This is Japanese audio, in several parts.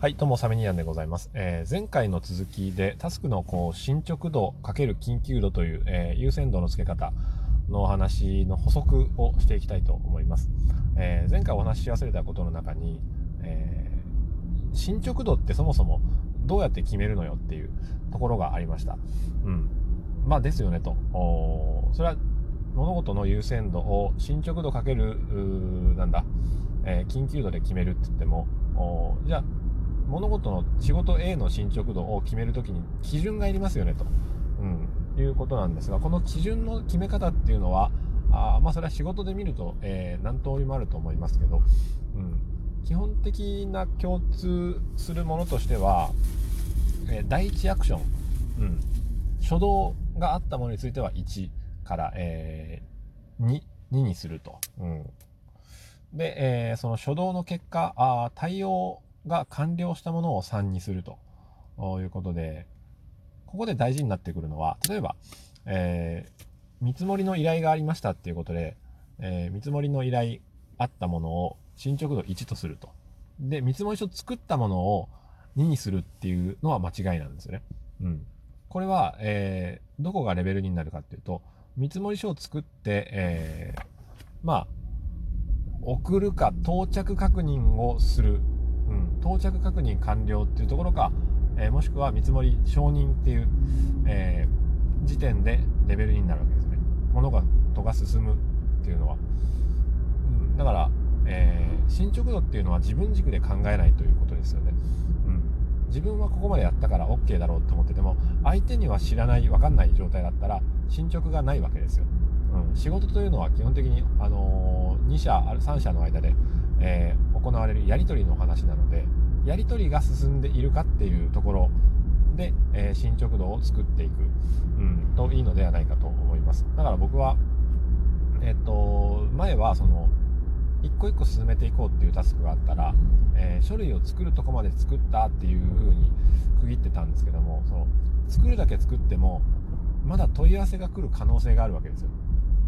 はい、どうも、サメニアンでございます。えー、前回の続きで、タスクのこう進捗度×緊急度という、えー、優先度の付け方のお話の補足をしていきたいと思います。えー、前回お話し忘れたことの中に、え進捗度ってそもそもどうやって決めるのよっていうところがありました。うん。まあ、ですよねと。それは物事の優先度を進捗度かける、なんだ、え緊急度で決めるって言っても、じゃあ物事の仕事 A の進捗度を決めるときに基準がいりますよねと、うん、いうことなんですがこの基準の決め方っていうのはあまあそれは仕事で見ると、えー、何通りもあると思いますけど、うん、基本的な共通するものとしては、えー、第一アクション、うん、初動があったものについては1から、えー、2, 2にすると。うん。で、えー、その初動の結果あ対応が完了したものを3にするということで、ここで大事になってくるのは、例えば、えー、見積もりの依頼がありましたっていうことで、えー、見積もりの依頼あったものを進捗度1とすると。で、見積もり書作ったものを2にするっていうのは間違いなんですよね。うん。これは、えー、どこがレベルになるかっていうと、見積もり書を作って、えー、まあ、送るか到着確認をするうん、到着確認完了っていうところか、えー、もしくは見積もり承認っていう、えー、時点でレベルになるわけですね。物事が進むっていうのは。うん、だから、えー、進捗度っていうのは自分軸で考えないということですよね。うん、自分はここまでやったから OK だろうと思ってても相手には知らない分かんない状態だったら進捗がないわけですよ。うん、仕事というのは基本的に、あのー、2社3社の間でえー、行われるやり取りの話なのでやり取りが進んでいるかっていうところで、えー、進捗度を作っていく、うん、といいのではないかと思います。だから僕はえっ、と前はその一個一個進めていこうっていうタスクがあったら、えー、書類を作るとこまで作ったっていう風に区切ってたんですけどもその作るだけ作ってもまだ問い合わせが来る可能性があるわけですよ。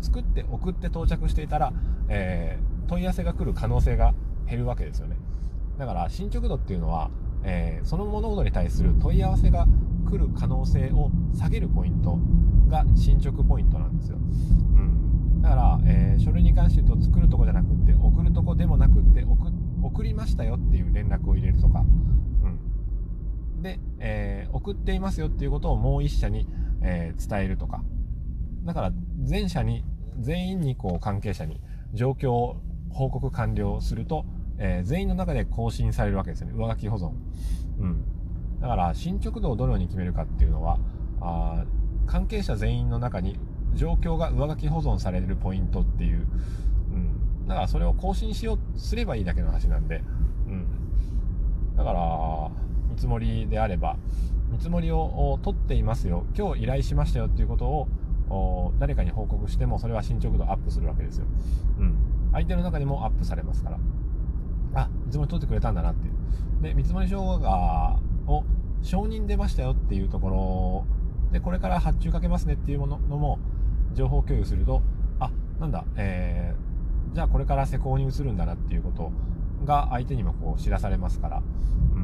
作って送って到着していたら、えー問い合わせが来る可能性が減るわけですよね。だから進捗度っていうのは、えー、その物事に対する問い合わせが来る可能性を下げるポイントが進捗ポイントなんですよ、うん、だから、えー、書類に関して言うと作るとこじゃなくって送るとこでもなくって送りましたよっていう連絡を入れるとか、うん、で、えー、送っていますよっていうことをもう1社に、え伝えるとか。だから全社に全員にこう関係者に状況を報告完了すると、えー、全員の中で更新されるわけですよね。上書き保存。うん。だから、進捗度をどのように決めるかっていうのは、あ関係者全員の中に状況が上書き保存されるポイントっていう、うん。だから、それを更新しようすればいいだけの話なんで、うん。だから、見積もりであれば、見積もりを取っていますよ。今日依頼しましたよっていうことを、誰かに報告しても、それは進捗度アップするわけですよ。うん。相手の中でもアップされますから。あ、見積もり取ってくれたんだなっていう。で、見積もり書がを承認出ましたよっていうところで、これから発注かけますねっていうもののも情報共有すると、あ、なんだ、えー、じゃあこれから施工に移るんだなっていうことが相手にもこう知らされますから。う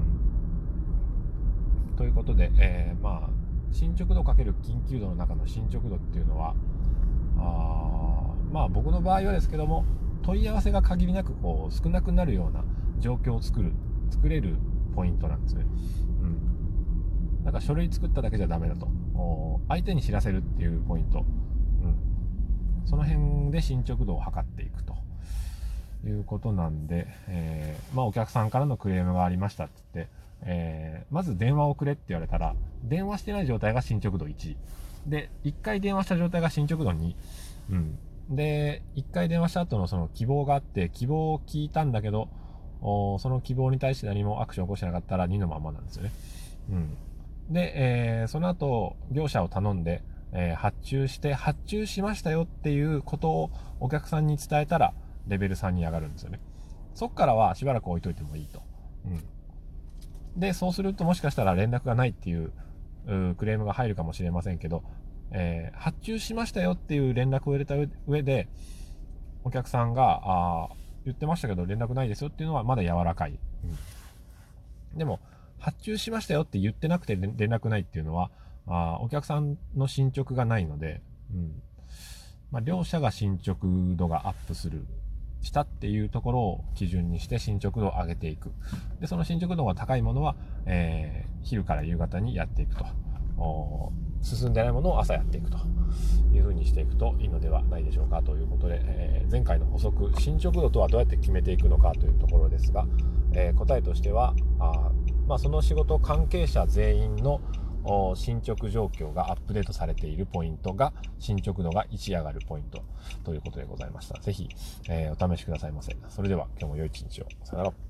ん。ということで、えー、まあ、進捗度かける緊急度の中の進捗度っていうのは、あまあ僕の場合はですけども、問い合わせが限りなくこう少なくなるような状況を作る作れるポイントなんですね。うん。だから書類作っただけじゃダメだと。相手に知らせるっていうポイント。うん。その辺で進捗度を測っていくということなんで、えー、まあお客さんからのクレームがありましたって言って、えー、まず電話をくれって言われたら、電話してない状態が進捗度1。で、1回電話した状態が進捗度2。うん。で、一回電話した後のその希望があって、希望を聞いたんだけど、その希望に対して何もアクション起こしてなかったら2のままなんですよね。うん。で、えー、その後、業者を頼んで、えー、発注して、発注しましたよっていうことをお客さんに伝えたら、レベル3に上がるんですよね。そっからはしばらく置いといてもいいと。うん。で、そうするともしかしたら連絡がないっていうクレームが入るかもしれませんけど、えー、発注しましたよっていう連絡を入れた上で、お客さんが、あ言ってましたけど連絡ないですよっていうのはまだ柔らかい。うん、でも、発注しましたよって言ってなくて連絡ないっていうのは、あお客さんの進捗がないので、うんまあ、両者が進捗度がアップするしたっていうところを基準にして進捗度を上げていく。で、その進捗度が高いものは、えー、昼から夕方にやっていくと。進んでないものを朝やっていくというふうにしていくといいのではないでしょうかということで、えー、前回の補足、進捗度とはどうやって決めていくのかというところですが、えー、答えとしては、あまあ、その仕事関係者全員の進捗状況がアップデートされているポイントが進捗度が1上がるポイントということでございました。ぜひ、えー、お試しくださいませ。それでは今日も良い一日を。さよなら。